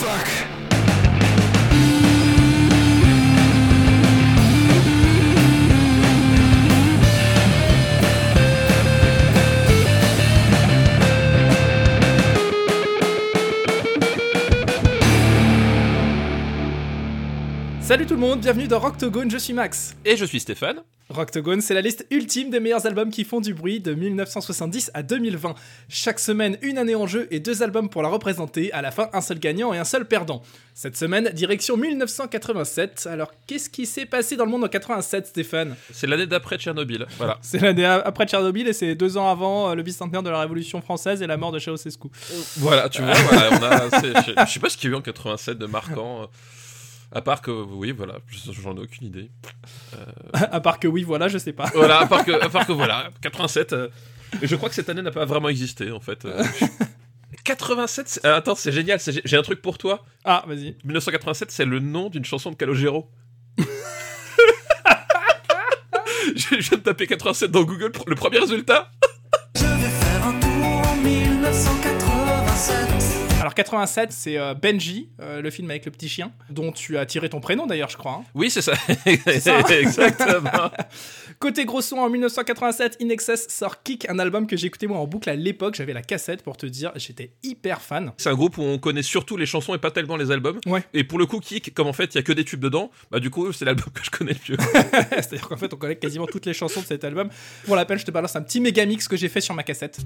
fuck. Tout le monde, bienvenue dans Rocktogone, je suis Max. Et je suis Stéphane. Rocktogone, c'est la liste ultime des meilleurs albums qui font du bruit de 1970 à 2020. Chaque semaine, une année en jeu et deux albums pour la représenter. À la fin, un seul gagnant et un seul perdant. Cette semaine, direction 1987. Alors, qu'est-ce qui s'est passé dans le monde en 87, Stéphane? C'est l'année d'après Tchernobyl. Voilà. C'est l'année après Tchernobyl et c'est deux ans avant euh, le bicentenaire de la Révolution française et la mort de Ceausescu. Voilà, tu vois, voilà, on a, je, je sais pas ce qu'il y a eu en 87 de marquant. Euh, À part que, oui, voilà, je- j'en ai aucune idée. à part que oui, voilà, je sais pas. Voilà, à part que, à part que voilà, 87. euh, et je crois que cette année n'a pas vraiment existé, en fait. euh, je- 87, c'est- euh, attends, c'est génial, j'ai un truc pour toi. Ah, vas-y. 1987, c'est le nom d'une chanson de Calogero. je viens de taper 87 dans Google le premier résultat. 87, c'est euh, Benji, euh, le film avec le petit chien, dont tu as tiré ton prénom d'ailleurs, je crois. hein. Oui, c'est ça. ça. Exactement. Côté gros son, en 1987, In Excess sort Kick, un album que j'écoutais moi en boucle à l'époque. J'avais la cassette pour te dire, j'étais hyper fan. C'est un groupe où on connaît surtout les chansons et pas tellement les albums. Ouais. Et pour le coup, Kick, comme en fait il y a que des tubes dedans, bah du coup c'est l'album que je connais le mieux. C'est-à-dire qu'en fait, on connaît quasiment toutes les chansons de cet album. Pour la peine, je te balance un petit méga mix que j'ai fait sur ma cassette.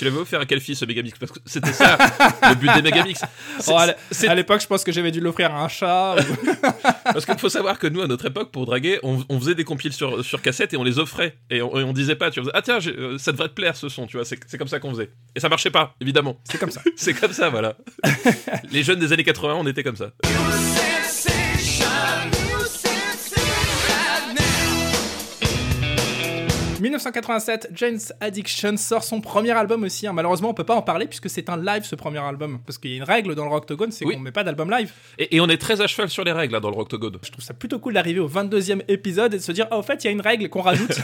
Tu l'avais offert à quelle fille ce Megamix Parce que c'était ça le but des Megamix. Oh, à l'époque, je pense que j'avais dû l'offrir à un chat. ou- Parce qu'il faut savoir que nous, à notre époque, pour draguer, on, on faisait des compiles sur, sur cassette et on les offrait. Et on, et on disait pas, tu vois, ah tiens, euh, ça devrait te plaire ce son, tu vois, c'est comme ça qu'on faisait. Et ça marchait pas, évidemment. C'est comme ça. C'est comme ça, voilà. les jeunes des années 80, on était comme ça. 1987, Jane's Addiction sort son premier album aussi. hein. Malheureusement, on peut pas en parler puisque c'est un live ce premier album. Parce qu'il y a une règle dans le Rocktogone, c'est Oui. qu'on met pas d'album live. Et, et on est très à cheval sur les règles là, dans le Rocktogone. Je trouve ça plutôt cool d'arriver au 22e épisode et de se dire, ah, au fait, il y a une règle qu'on rajoute.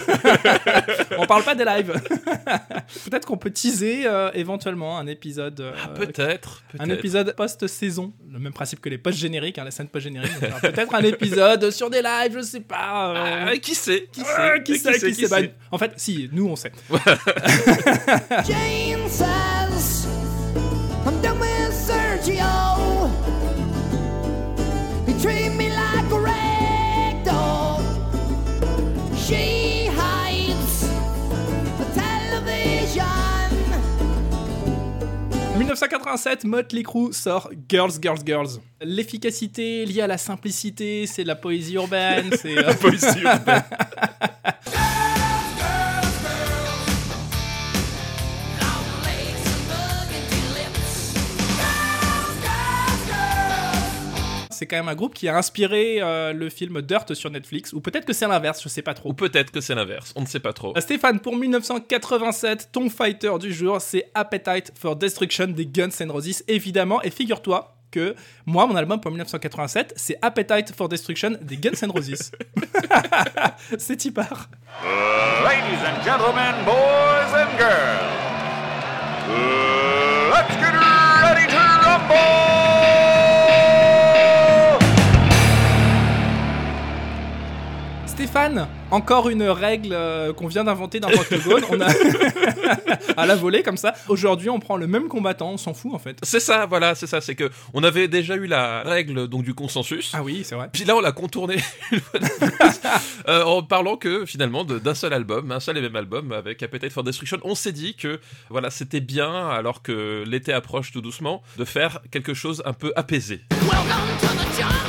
on parle pas des lives. peut-être qu'on peut teaser euh, éventuellement un épisode. euh, Ah, peut-être, un épisode post-saison, le même principe que les post-génériques, hein, la scène post-générique. Alors, Peut-être un épisode sur des lives, je sais pas. euh, Ah, qui sait? Qui sait ah, qui sait, qui sait Bah, sait En fait, si, nous on sait. Jane says, I'm done with Sergio. He treat me like a rag doll. She hides the television. 1987, Motley Crue sort Girls, Girls, Girls. L'efficacité liée à la simplicité, c'est de la poésie urbaine, c'est. euh, Poésie urbaine. c'est quand même un groupe qui a inspiré euh, le film Dirt sur Netflix, ou peut-être que c'est l'inverse, je sais pas trop. Ou peut-être que c'est l'inverse, on ne sait pas trop. Euh, Stéphane, pour 1987, ton fighter du jour, c'est Appetite for Destruction des Guns N' Roses, évidemment. Et figure-toi que moi, mon album pour 1987, c'est Appetite for Destruction des Guns N' Roses. c'est y part. Ladies and gentlemen, boys and girls, let's get ready to rumble! Stéphane, encore une règle euh, qu'on vient d'inventer dans Rocktogone. On a à la volée comme ça. Aujourd'hui, on prend le même combattant, on s'en fout en fait. C'est ça, voilà, c'est ça, c'est que on avait déjà eu la règle donc du consensus. Ah oui, c'est vrai. Puis là, on l'a contourné une fois de plus, euh, en parlant que finalement d'un seul album, un seul et même album avec Appetite for Destruction, on s'est dit que voilà, c'était bien alors que l'été approche tout doucement de faire quelque chose un peu apaisé. Welcome to the jungle.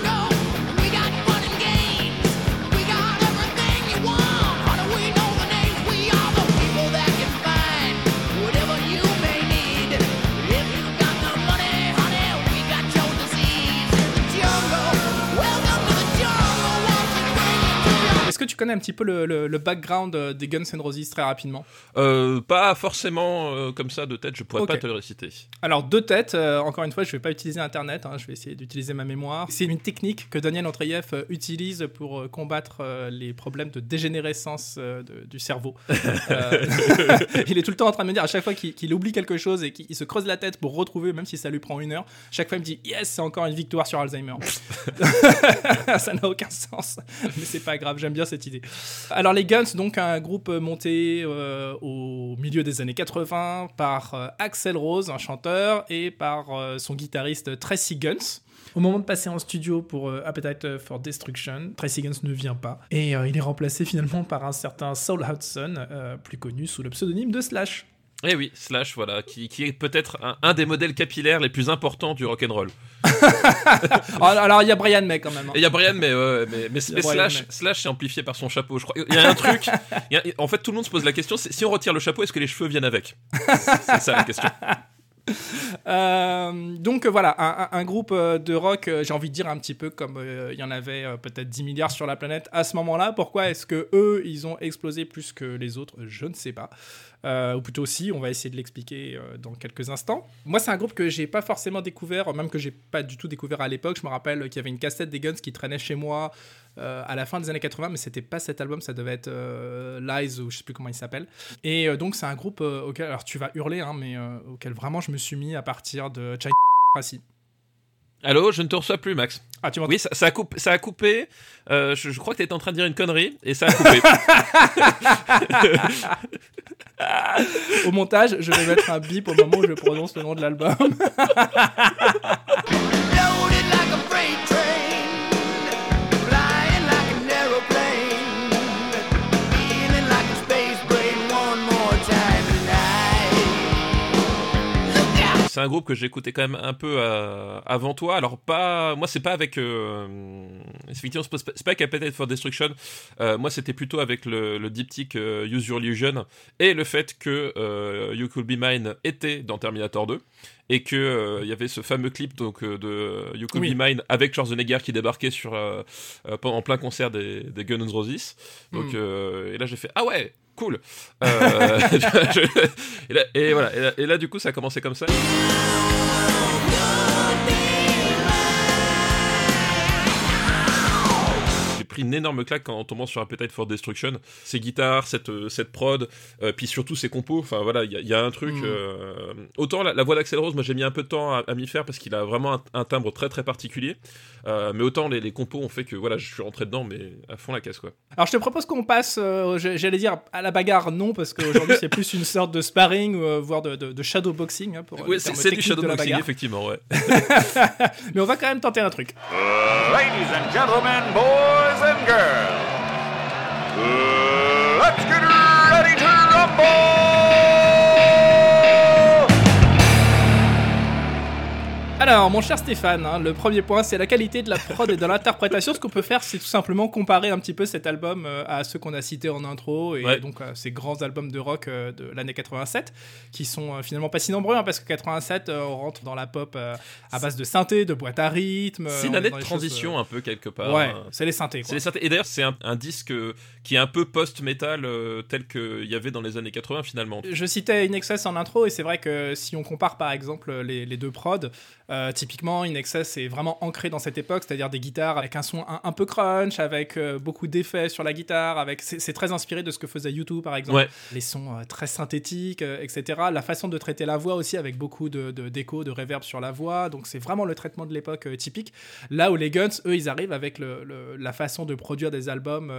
Connais un petit peu le, le- le background euh, des Guns N' Roses très rapidement Euh, pas forcément euh, comme ça de tête, je pourrais pas te le réciter. Alors, deux têtes, euh, encore une fois, je vais pas utiliser Internet, hein, je vais essayer d'utiliser ma mémoire. C'est une technique que Daniel Andreyev euh, utilise pour combattre les problèmes de dégénérescence de- du cerveau. Il est tout le temps en train de me dire, à chaque fois qu'il oublie quelque chose et qu'il il se creuse la tête pour retrouver, même si ça lui prend une heure, chaque fois il me dit, yes, c'est encore une victoire sur Alzheimer. ça n'a aucun sens, mais c'est pas grave, j'aime bien cette Alors les Guns, donc un groupe monté euh, au milieu des années 80 par euh, Axel Rose, un chanteur, et par euh, son guitariste Tracy Guns. Au moment de passer en studio pour Appetite for Destruction, Tracy Guns ne vient pas. Et il est remplacé finalement par un certain Saul Hudson, plus connu sous le pseudonyme de Slash. Eh oui, Slash, voilà, qui, qui est peut-être un, un des modèles capillaires les plus importants du rock'n'roll. alors alors, il y a Brian May quand même. hein. Il y a Brian, mais, ouais, mais, mais, Slash, May. Slash est amplifié par son chapeau, je crois. Il y a un truc. il y a- en fait, tout le monde se pose la question si on retire le chapeau, est-ce que les cheveux viennent avec? C'est ça la question. Euh, donc voilà, un, groupe euh, de rock, euh, j'ai envie de dire un petit peu comme euh, il y en avait euh, peut-être 10 milliards sur la planète à ce moment-là. Pourquoi est-ce que eux, ils ont explosé plus que les autres? Je ne sais pas. Euh, ou plutôt si, on va essayer de l'expliquer euh, dans quelques instants. Moi, c'est un groupe que j'ai pas forcément découvert, même que j'ai pas du tout découvert à l'époque. Je me rappelle qu'il y avait une cassette des Guns qui traînait chez moi euh, à la fin des années 80, mais c'était pas cet album, ça devait être Lies ou je sais plus comment il s'appelle. Et donc c'est un groupe auquel, alors tu vas hurler, hein, mais auquel vraiment je me suis mis à partir de China. Allô, je ne te reçois plus, Max. Ah tu m'entends Oui, ça, ça a coupé. Ça a coupé euh, je, je crois que tu étais en train de dire une connerie et ça a coupé. Au montage, je vais mettre un bip au moment où je prononce le nom de l'album. C'est un groupe que j'écoutais quand même un peu euh, avant toi. Alors pas, moi c'est pas avec, euh, effectivement c'est pas- avec Appetite for Destruction. Euh, moi c'était plutôt avec le, le diptyque euh, Use Your Illusion et le fait que You Could Be Mine était dans Terminator 2 et que il y avait ce fameux clip donc de You Could Oui. Be Mine avec Schwarzenegger qui débarquait sur en plein concert des, des Guns N' Roses. Donc Mm. et là j'ai fait ah ouais cool. Euh, et, là, et voilà et là, et là, du coup ça a commencé comme ça. Pris une énorme claque en tombant sur Appetite for Destruction. Ces guitares, cette, euh, cette prod, euh, puis surtout ces compos. Enfin voilà, il y, a- il y a un truc. Mm. euh, autant la, la voix d'Axel Rose, moi j'ai mis un peu de temps à, à m'y faire parce qu'il a vraiment un, un timbre très très particulier. Euh, mais autant les, les compos ont fait que voilà, je suis rentré dedans, mais à fond la caisse quoi. Alors je te propose qu'on passe, euh, j'allais dire à la bagarre, non, parce qu'aujourd'hui c'est plus une sorte de sparring, euh, voire de, de, de shadowboxing. hein, pour Oui, c'est du shadowboxing bagarre. effectivement, ouais. Mais on va quand même tenter un truc. Ladies and gentlemen, boys and girls, let's get ready to rumble! Alors, mon cher Stéphane, hein, le premier point, c'est la qualité de la prod et de l'interprétation. Ce qu'on peut faire, c'est tout simplement comparer un petit peu cet album euh, à ceux qu'on a cités en intro et Ouais. donc à ces grands albums de rock euh, de l'année 87, qui sont euh, finalement pas si nombreux, hein, parce que 87, euh, on rentre dans la pop euh, à base de synthé, de boîte à rythme. C'est euh, une année de transition choses, un peu quelque euh, part. ouais, hein. c'est les synthés. C'est Quoi. les synthés. Et d'ailleurs, c'est un, un disque euh, qui est un peu post-metal euh, tel qu'il y avait dans les années 80 finalement. Je citais InXS en intro et c'est vrai que si on compare par exemple les, les deux prods, euh, typiquement InXS est vraiment ancré dans cette époque, c'est-à-dire des guitares avec un son un, un peu crunch, avec euh, beaucoup d'effets sur la guitare, avec c'est très inspiré de ce que faisait YouTube par exemple. Ouais. Les sons euh, très synthétiques, etc. La façon de traiter la voix aussi avec beaucoup de de- d'écho, de, reverb sur la voix, donc c'est vraiment le traitement de l'époque typique. Là où les Guns, eux, ils arrivent avec le- le- la façon de produire des albums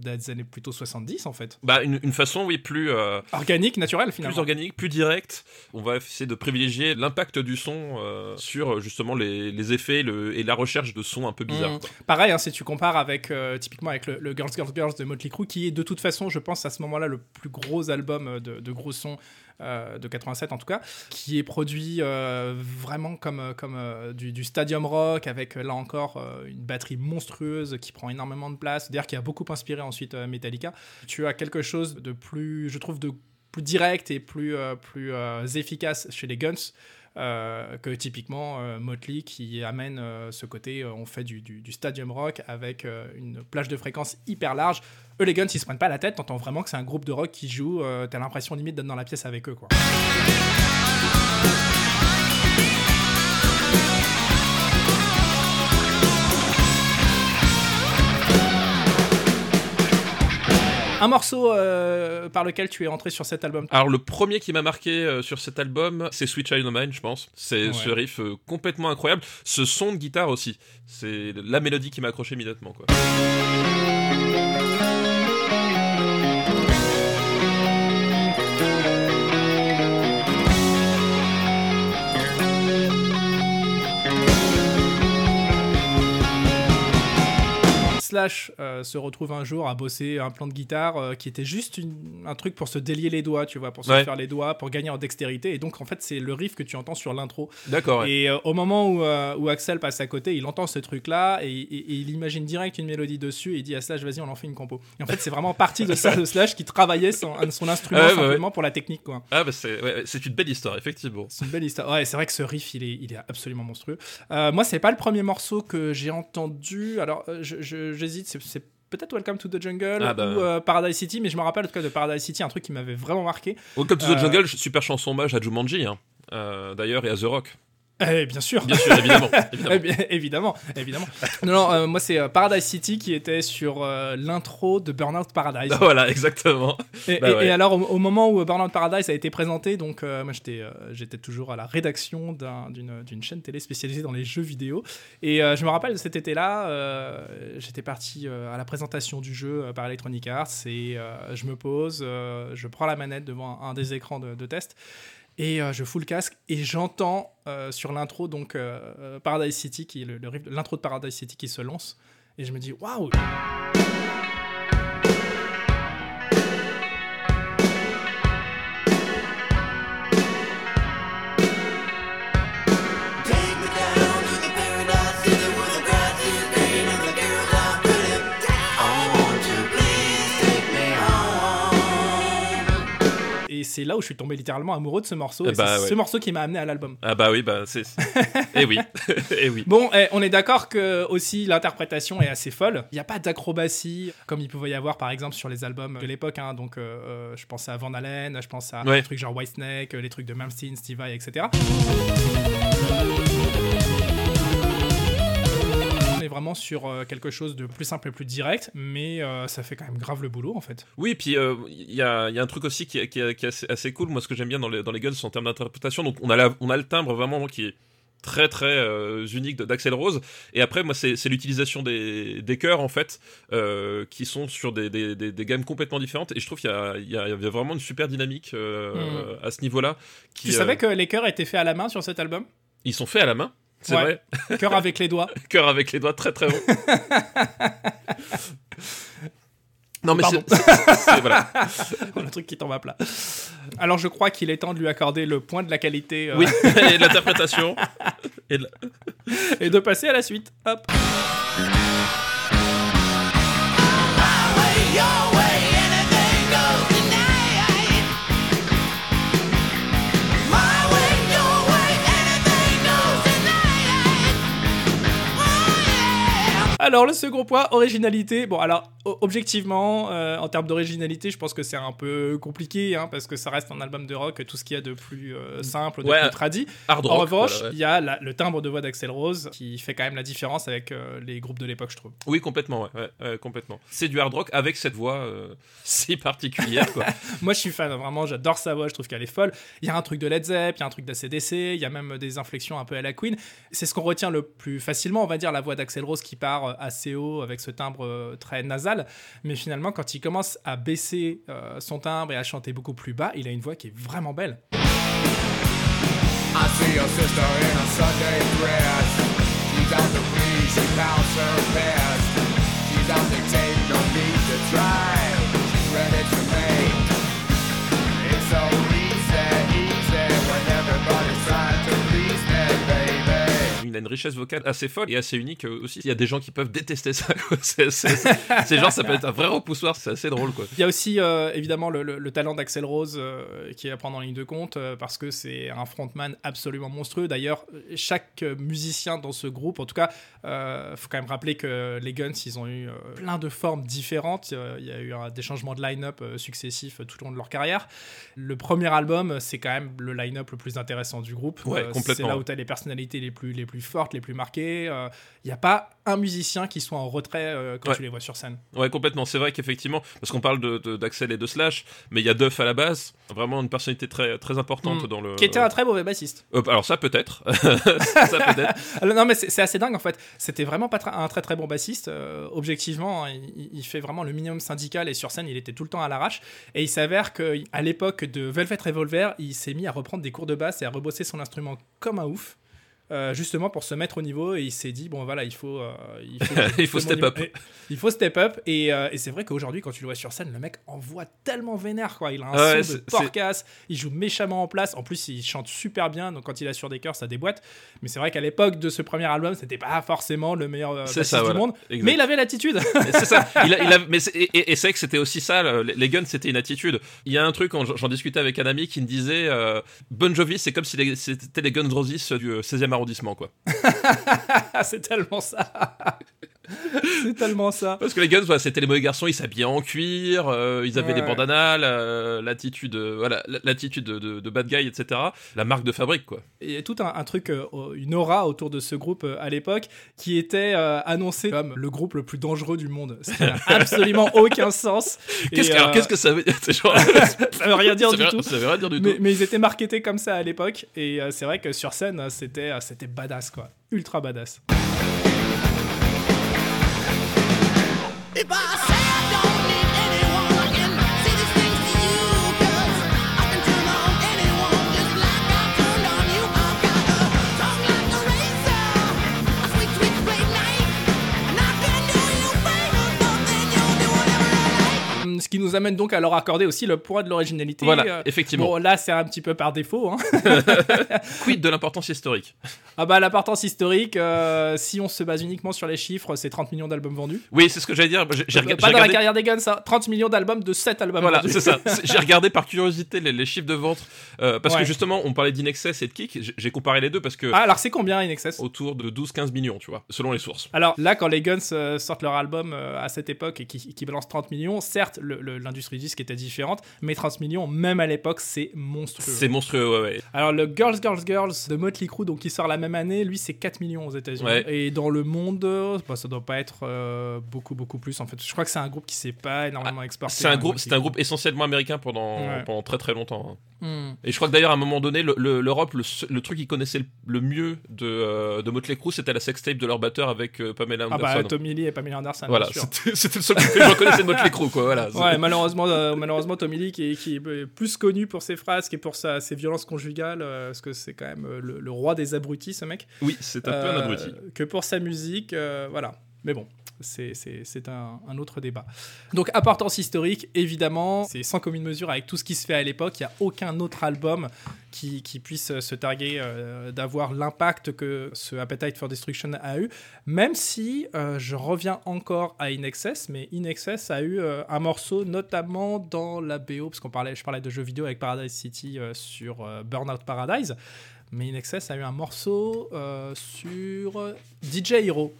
des années plutôt 70 en fait. Bah, une, une façon, oui, plus, Organique, naturel plus finalement. organique, plus directe. On va essayer de privilégier l'impact du son euh, sur justement les, les effets le- et la recherche de sons un peu bizarres. Quoi. Pareil, hein, si tu compares avec euh, typiquement avec le, le Girls Girls Girls de Motley Crue, qui est de toute façon, je pense, à ce moment-là, le plus gros album euh, de, de gros sons euh, de 87 en tout cas, qui est produit euh, vraiment comme, euh, comme euh, du, du stadium rock, avec euh, là encore euh, une batterie monstrueuse qui prend énormément de place, d'ailleurs qui a beaucoup inspiré ensuite euh, Metallica. Tu as quelque chose de plus, je trouve, de plus direct et plus, euh, plus euh, efficace chez les Guns. Euh, que typiquement euh, Motley qui amène euh, ce côté, on fait du, stadium rock avec une plage de fréquences hyper large. Eux, les Guns, ils se prennent pas la tête, t'entends vraiment que c'est un groupe de rock qui joue, t'as l'impression limite d'être dans la pièce avec eux, quoi. Un morceau euh, par lequel tu es entré sur cet album. Alors le premier qui m'a marqué euh, sur cet album, c'est Sweet Child O' Mine, je pense. C'est Ouais. ce riff euh, complètement incroyable. Ce son de guitare aussi. C'est la mélodie qui m'a accroché immédiatement. Quoi. Slash euh, se retrouve un jour à bosser un plan de guitare euh, qui était juste une- un truc pour se délier les doigts, tu vois, pour se Ouais. faire les doigts, pour gagner en dextérité. Et donc, en fait, c'est le riff que tu entends sur l'intro. D'accord. ouais. Et euh, au moment où, où Axel passe à côté, il entend ce truc-là et, et- et il imagine direct une mélodie dessus et il dit à Slash, vas-y, on en fait une compo. Et en fait, c'est vraiment partie de ça, de Slash qui travaillait son, son instrument ouais, simplement pour la technique, quoi. Ah bah c'est une belle histoire, effectivement. C'est une belle histoire. Ouais, c'est vrai que ce riff, il est, il est absolument monstrueux. Euh, moi, c'est pas le premier morceau que j'ai entendu. Alors, je- je- j'hésite. c'est- peut-être Welcome to the Jungle Ah bah. ou euh, Paradise City, mais je me rappelle en tout cas de Paradise City, un truc qui m'avait vraiment marqué. Welcome to the Euh, Jungle, super chanson hommage à Jumanji, hein. Euh, d'ailleurs, et à The Rock. Eh, bien sûr. Bien sûr, évidemment. évidemment. Eh évidemment, évidemment. non, non, euh, moi c'est euh, Paradise City qui était sur euh, l'intro de Burnout Paradise. voilà, exactement. Et, Bah et- ouais. et alors, au, au moment où Burnout Paradise a été présenté, donc moi j'étais j'étais toujours à la rédaction d'un- d'une chaîne télé spécialisée dans les jeux vidéo. Et je me rappelle cet été-là, j'étais parti à la présentation du jeu par Electronic Arts et je me pose, je prends la manette devant un, un des écrans de, de test. Et euh, je fous le casque et j'entends euh, sur l'intro donc euh, Paradise City qui est le, le l'intro de Paradise City qui se lance. Et je me dis waouh c'est là où je suis tombé littéralement amoureux de ce morceau Eh et bah, c'est ouais. ce morceau qui m'a amené à l'album. Ah bah oui, bah c'est. Eh oui, eh oui. Bon, eh, on est d'accord que aussi l'interprétation est assez folle. Il n'y a pas d'acrobatie comme il pouvait y avoir par exemple sur les albums de l'époque. hein. Donc, euh, euh, je pense à Van Halen, je pense à Ouais. des trucs genre Whitesnake, les trucs de Malmsteen, Steve Vai, etc. Vraiment sur euh, quelque chose de plus simple et plus direct, mais euh, ça fait quand même grave le boulot en fait. Oui, puis euh, il y, a, il y a un truc aussi qui est, qui est- qui est assez, assez cool. Moi, ce que j'aime bien dans les, dans les Guns, c'est en termes d'interprétation. Donc, on a, la- on a le timbre vraiment qui est très très euh, unique d'Axel Rose. Et après, moi, c'est l'utilisation des, des chœurs, en fait, euh, qui sont sur des, des, des, des gammes complètement différentes. Et je trouve qu'il y y, a, il y a vraiment une super dynamique euh, à ce niveau-là. qui. Tu savais que les chœurs étaient faits à la main sur cet album? Ils sont faits à la main. C'est Ouais. vrai. Chœur avec les doigts. Cœur avec les doigts très très haut. non, mais Pardon. c'est. c'est- c'est- Voilà. le truc qui tombe à plat. Alors je crois qu'il est temps de lui accorder le point de la qualité euh, Oui, et l'interprétation. Et de la- et de passer à la suite. Hop. Alors le second point, originalité. Bon alors objectivement, euh, en termes d'originalité, je pense que c'est un peu compliqué hein, parce que ça reste un album de rock, tout ce qu'il y a de plus euh, simple, de Ouais. plus tradit. Hard En rock. revanche, voilà, ouais. il y a la- le timbre de voix d'Axel Rose qui fait quand même la différence avec euh, les groupes de l'époque, je trouve. Oui, complètement, ouais, complètement. C'est du hard rock avec cette voix si particulière, quoi. Moi, je suis fan, vraiment, j'adore sa voix, je trouve qu'elle est folle. Il y a un truc de Led Zepp, il y a un truc d'ACDC, il y a même des inflexions un peu à la Queen. C'est ce qu'on retient le plus facilement, on va dire, la voix d'Axel Rose qui part assez haut avec ce timbre très nasal. Mais finalement, quand il commence à baisser euh, son timbre et à chanter beaucoup plus bas, il a une voix qui est vraiment belle. Il a une richesse vocale assez folle et assez unique euh, aussi. Il y a des gens qui peuvent détester ça. C'est- c'est- c'est- Ces gens, ça peut être un vrai repoussoir. C'est assez drôle, quoi. Il y a aussi euh, évidemment le, le- le talent d'Axel Rose euh, qui est à prendre en ligne de compte euh, parce que c'est un frontman absolument monstrueux. D'ailleurs, chaque musicien dans ce groupe, en tout cas, euh, faut quand même rappeler que les Guns, ils ont eu plein de formes différentes. Il y a eu des changements de line-up successifs tout au long de leur carrière. Le premier album, c'est quand même le line-up le plus intéressant du groupe. Ouais, complètement. C'est là où tu as les personnalités les plus, les plus fortes, les plus marquées. Euh, Il n'y a pas un musicien qui soit en retrait euh, quand Ouais. tu les vois sur scène. Ouais, complètement. C'est vrai qu'effectivement, parce qu'on parle de- de- d'Axel et de Slash, mais il y a Duff à la base, vraiment une personnalité très, très importante Mm. dans le. Qui était un très mauvais bassiste. Euh, alors ça peut-être, ça peut-être. Alors, non, mais c'est assez dingue en fait. C'était vraiment pas un très très bon bassiste. Euh, objectivement, il, il- il fait vraiment le minimum syndical et sur scène, il était tout le temps à l'arrache. Et il s'avère qu'à l'époque de Velvet Revolver, il s'est mis à reprendre des cours de basse et à rebosser son instrument comme un ouf. Euh, justement pour se mettre au niveau et il s'est dit bon voilà il faut euh, il faut, Il faut step up. il faut step up et, euh, et c'est vrai qu'aujourd'hui quand tu le vois sur scène le mec envoie tellement vénère quoi il a un Ouais, son de porcasse il joue méchamment en place en plus il chante super bien donc quand il a sur des chœurs ça déboîte mais c'est vrai qu'à l'époque de ce premier album c'était pas forcément le meilleur bassiste ça, du voilà. monde Exact. mais il avait l'attitude c'est ça. Il a, il a- mais et, c'est que c'était aussi ça. le- Les Guns, c'était une attitude. Il y a un truc, j'en discutais avec un ami qui me disait Bon Jovi, c'est comme si c'était les Guns Roses du euh, 16e arrondissement, quoi. c'est tellement ça c'est tellement ça Parce que les Guns, voilà, c'était les mauvais garçons, ils s'habillaient en cuir, euh, ils avaient Ouais. des bandanas, la- l'attitude, euh, voilà, l'attitude de, de, de bad guy, etc. La marque de fabrique, quoi. il y a tout un, un truc, euh, une aura autour de ce groupe euh, à l'époque qui était euh, annoncé comme le groupe le plus dangereux du monde. Ça n'a absolument aucun sens. Qu'est-ce que, alors, euh, qu'est-ce que ça veut dire genre- ça veut rien dire ça du veut- tout. Ça veut rien dire du Mais, tout. mais ils étaient marketés comme ça à l'époque et euh, c'est vrai que sur scène euh, c'était euh, c'était badass quoi, ultra badass. If I say I don't Ce qui nous amène donc à leur accorder aussi le poids de l'originalité. Voilà, Euh, effectivement. Bon là c'est un petit peu par défaut. Hein. Quid de l'importance historique? Ah bah l'importance historique, euh, si on se base uniquement sur les chiffres, c'est 30 millions d'albums vendus. Oui, c'est ce que j'allais dire. J'ai pas dans la carrière des Guns, ça. 30 millions d'albums de 7 albums Voilà, c'est ça. J'ai regardé par curiosité les, les chiffres de vente euh, parce Ouais. que justement, on parlait d'Inexcess et de Kick. J'ai- comparé les deux parce que Ah, alors c'est combien In Excess autour de 12-15 millions, tu vois, selon les sources. Alors là, quand les Guns sortent leur album à cette époque et qui, qui balancent 30 millions, certes, l'industrie disque était différente, mais 30 millions, même à l'époque, c'est monstrueux. C'est monstrueux, ouais, ouais. Alors le Girls, Girls, Girls de Motley Crue, donc qui sort la même année, lui, c'est 4 millions aux États-Unis. Ouais. Et dans le monde, bah, ça doit pas être euh, beaucoup, beaucoup plus. En fait, je crois que c'est un groupe qui s'est pas énormément exporté. C'est un hein, groupe, un groupe essentiellement américain pendant, Ouais. pendant très très longtemps. hein. Hmm. Et je crois que d'ailleurs à un moment donné, le- le- l'Europe, le, truc qu'ils connaissaient le, le mieux de, euh, de Motley Crue, c'était la sextape de leur batteur avec euh, Pamela Ah Anderson. bah Tommy Lee et Pamela Anderson. voilà, c'était le seul truc que je reconnaissais de Motley Crue, quoi. Voilà. Ouais, malheureusement, euh, malheureusement, Tommy Lee qui est, qui est plus connu pour ses phrases et pour sa, ses violences conjugales, euh, parce que c'est quand même euh, le, le roi des abrutis, ce mec. Oui, c'est un peu un abruti. Que pour sa musique, voilà. Mais bon, c'est- un, autre débat. Donc, importance historique, évidemment, c'est sans commune mesure avec tout ce qui se fait à l'époque. Il n'y a aucun autre album qui, puisse euh, se targuer euh, d'avoir l'impact que ce Appetite for Destruction a eu. Même si euh, je reviens encore à In Excess, mais In Excess a eu un morceau, notamment dans la BO, parce qu'on parlait, je parlais de jeux vidéo avec Paradise City sur Burnout Paradise. Mais In Excess a eu un morceau sur DJ Hero.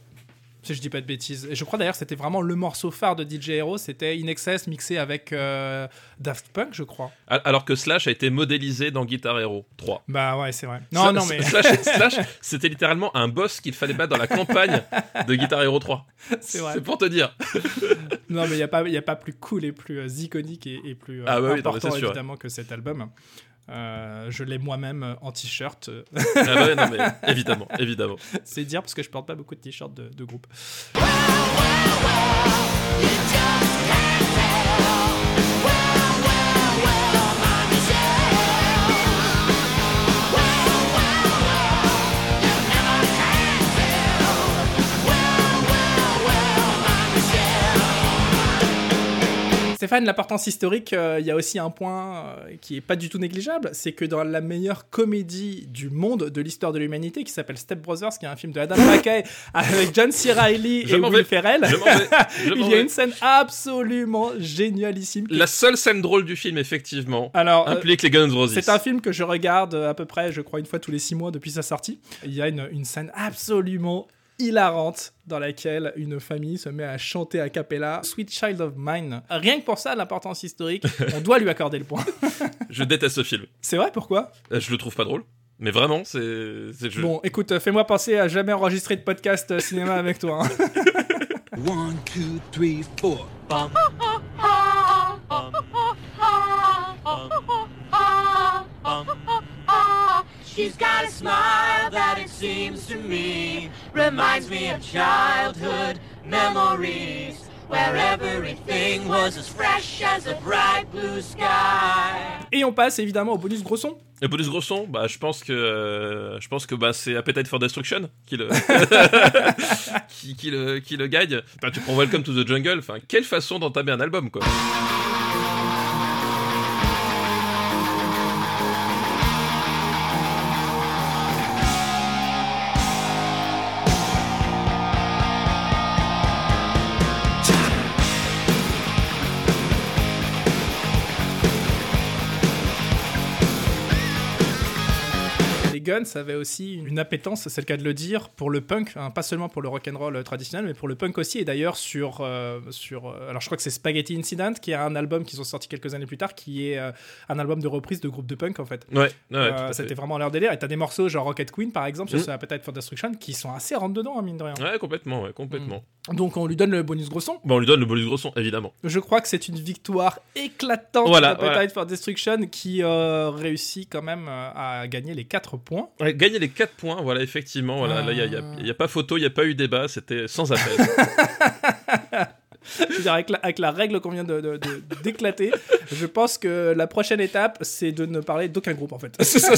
Si je dis pas de bêtises. Et je crois d'ailleurs que c'était vraiment le morceau phare de DJ Hero. C'était In Excess mixé avec euh, Daft Punk, je crois. Al- Alors que Slash a été modélisé dans Guitar Hero 3. Bah ouais, c'est vrai. Non, non, mais Slash, Slash, c'était littéralement un boss qu'il fallait battre dans la campagne de Guitar Hero 3. c'est vrai. C'est pour te dire. Non, mais il n'y a, pas- y a pas plus cool et plus euh, iconique et, et plus euh, Ah bah oui, non, mais important, sûr. évidemment, que cet album. Euh, je l'ai moi-même en t-shirt. Ah bah ouais, non, mais évidemment, évidemment. c'est dire parce que je porte pas beaucoup de t-shirts de, de groupe. Stéphane, l'importance historique, euh, il y a aussi un point euh, qui est pas du tout négligeable, c'est que dans la meilleure comédie du monde de l'histoire de l'humanité, qui s'appelle Step Brothers, qui est un film de Adam McKay avec John C. Reilly et Will vais. Ferrell, Je. Je il y a une scène absolument génialissime. La seule scène drôle du film, effectivement, Alors, euh, implique les Guns Roses. c'est un film que je regarde à peu près, je crois, une fois tous les six mois depuis sa sortie. Il y a une, une scène absolument hilarante dans laquelle une famille se met à chanter a cappella Sweet Child of Mine. Rien que pour ça, l'importance historique, on doit lui accorder le point. Je déteste ce film. C'est vrai, pourquoi? Euh, Je le trouve pas drôle. Mais vraiment, c'est. je- Bon, écoute, euh, fais-moi penser à jamais enregistrer de podcast euh, cinéma avec toi. hein. One, two, three, four. She's got a smile that it seems to me reminds me of childhood memories where everything was as fresh as a bright blue sky. Et on passe évidemment au bonus gros son. Et bonus gros son, bah, je pense que, euh, je pense que bah, c'est Appetite for Destruction qui le, qui, qui le, qui le gagne. Enfin, tu prends Welcome to the Jungle. Enfin, quelle façon d'entamer un album, quoi. Les Guns avaient aussi une appétence, c'est le cas de le dire, pour le punk, hein, pas seulement pour le rock'n'roll traditionnel, mais pour le punk aussi. Et d'ailleurs, sur, euh, sur euh, alors je crois que c'est Spaghetti Incident, qui est un album qu'ils ont sorti quelques années plus tard, qui est euh, un album de reprise de groupe de punk en fait. Ouais, Euh. C'était vraiment leur délire. Et t'as des morceaux genre Rocket Queen par exemple sur Mm. ce Appetite for Destruction qui sont assez rentre dedans, hein, mine de rien. Ouais, complètement, ouais, complètement. Donc on lui donne le bonus gros son. Bon, on lui donne le bonus gros son, évidemment. Je crois que c'est une victoire éclatante Voilà, d'Appetite voilà. for Destruction qui euh, réussit quand même euh, à gagner les 4 points. Ouais, gagner les 4 points, voilà, effectivement. Voilà, là, il n'y a, y a- y a pas photo, il n'y a pas eu débat, c'était sans appel. Je veux dire, avec la, avec la règle qu'on vient de- de- de- d'éclater, je pense que la prochaine étape, c'est de ne parler d'aucun groupe en fait. Ça,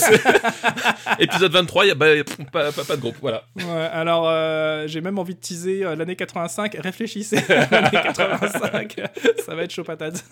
Épisode 23, il y a bah, pas, pas, pas de groupe, voilà. Ouais, alors, euh, j'ai même envie de teaser euh, l'année 85. Réfléchissez, l'année 85, ça va être chaud patate.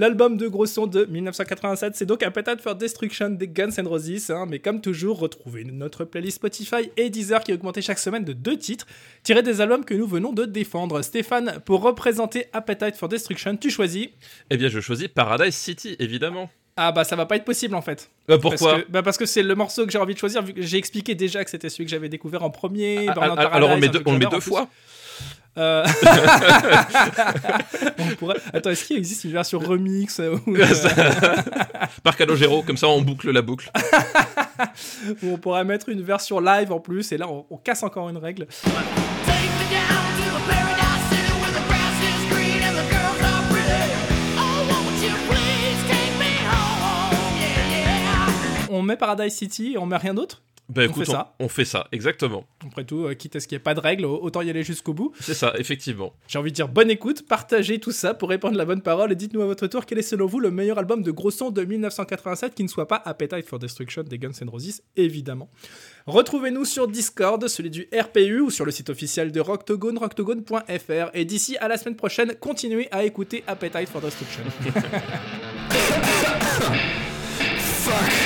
L'album de gros son de 1987, c'est donc Appetite for Destruction des Guns N' Roses. hein, mais comme toujours, retrouvez notre playlist Spotify et Deezer qui est augmentée chaque semaine de deux titres, tirés des albums que nous venons de défendre. Stéphane, pour représenter Appetite for Destruction, tu choisis. Eh bien, je choisis Paradise City, évidemment. Ah bah ça va pas être possible en fait. Euh, pourquoi parce que, bah parce que c'est le morceau que j'ai envie de choisir, vu que j'ai expliqué déjà que c'était celui que j'avais découvert en premier. Ah, ah, Alors, on met deux, on met deux fois. Euh, on pourrait- Attends, est-ce qu'il existe une version remix euh, où, euh, par Calogero, comme ça on boucle la boucle. où on pourrait mettre une version live en plus Et là, on, on casse encore une règle. Oh. On met Paradise City et on met rien d'autre? Bah On écoute, fait ça. on fait ça, exactement. Après tout, euh, quitte à ce qu'il n'y ait pas de règles, autant y aller jusqu'au bout. C'est ça, effectivement. J'ai envie de dire bonne écoute, partagez tout ça pour répandre la bonne parole et dites-nous à votre tour quel est selon vous le meilleur album de gros son de 1987 qui ne soit pas Appetite for Destruction des Guns N' Roses, évidemment. Retrouvez-nous sur Discord, celui du RPU ou sur le site officiel de Rocktogone, rocktogone.fr. Et d'ici à la semaine prochaine, continuez à écouter Appetite for Destruction. Take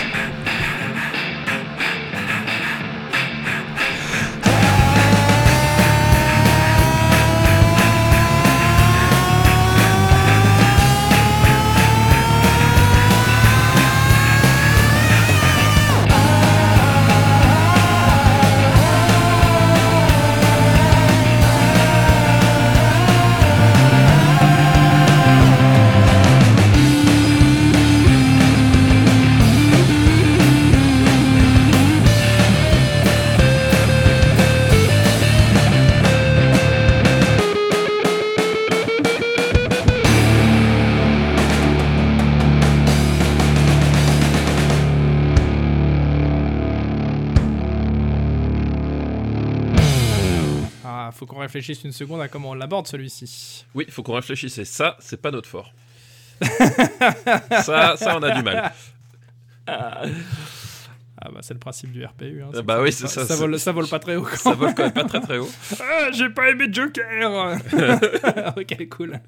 réfléchisse une seconde à comment on l'aborde celui-ci. Oui, il faut qu'on réfléchisse. Et ça, c'est pas notre fort. ça, ça, on a du mal. Ah bah c'est le principe du RPU. Hein, Ah bah oui, c'est ça, ça, vole, ça vole pas très haut. Ça vole quand même pas très très haut. Ah, j'ai pas aimé Joker Ok, cool.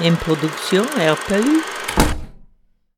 Une production RPU.